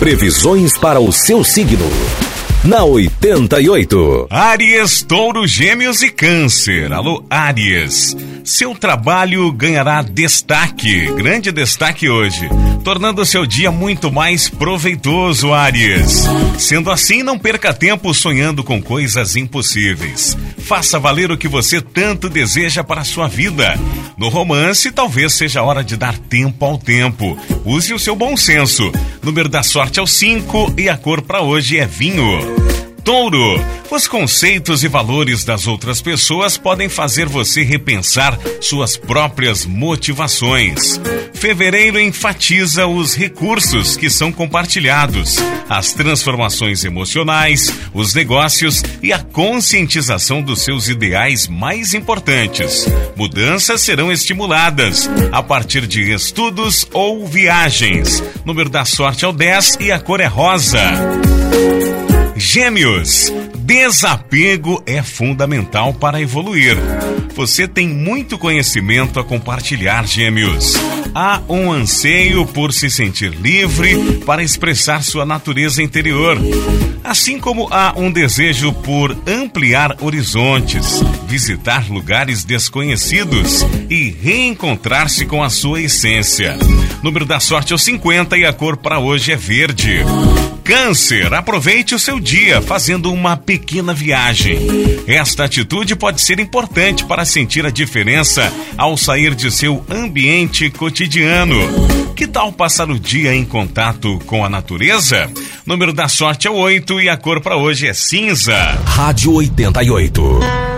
Previsões para o seu signo na 88. Áries, Touro, Gêmeos e Câncer. Alô, Áries. Seu trabalho ganhará destaque, grande destaque hoje, tornando seu dia muito mais proveitoso, Áries. Sendo assim, não perca tempo sonhando com coisas impossíveis. Faça valer o que você tanto deseja para a sua vida. No romance, talvez seja hora de dar tempo ao tempo. Use o seu bom senso. Número da sorte é o 5 e a cor para hoje é vinho. Touro, os conceitos e valores das outras pessoas podem fazer você repensar suas próprias motivações. Fevereiro enfatiza os recursos que são compartilhados, as transformações emocionais, os negócios e a conscientização dos seus ideais mais importantes. Mudanças serão estimuladas a partir de estudos ou viagens. Número da sorte é o 10 e a cor é rosa. Gêmeos, desapego é fundamental para evoluir. Você tem muito conhecimento a compartilhar, Gêmeos. Há um anseio por se sentir livre para expressar sua natureza interior. Assim como há um desejo por ampliar horizontes, visitar lugares desconhecidos e reencontrar-se com a sua essência. Número da sorte é o 50 e a cor para hoje é verde. Câncer, aproveite o seu dia fazendo uma pequena viagem. Esta atitude pode ser importante para sentir a diferença ao sair de seu ambiente cotidiano. Que tal passar o dia em contato com a natureza? Número da sorte é 8 e a cor para hoje é cinza. Rádio 88.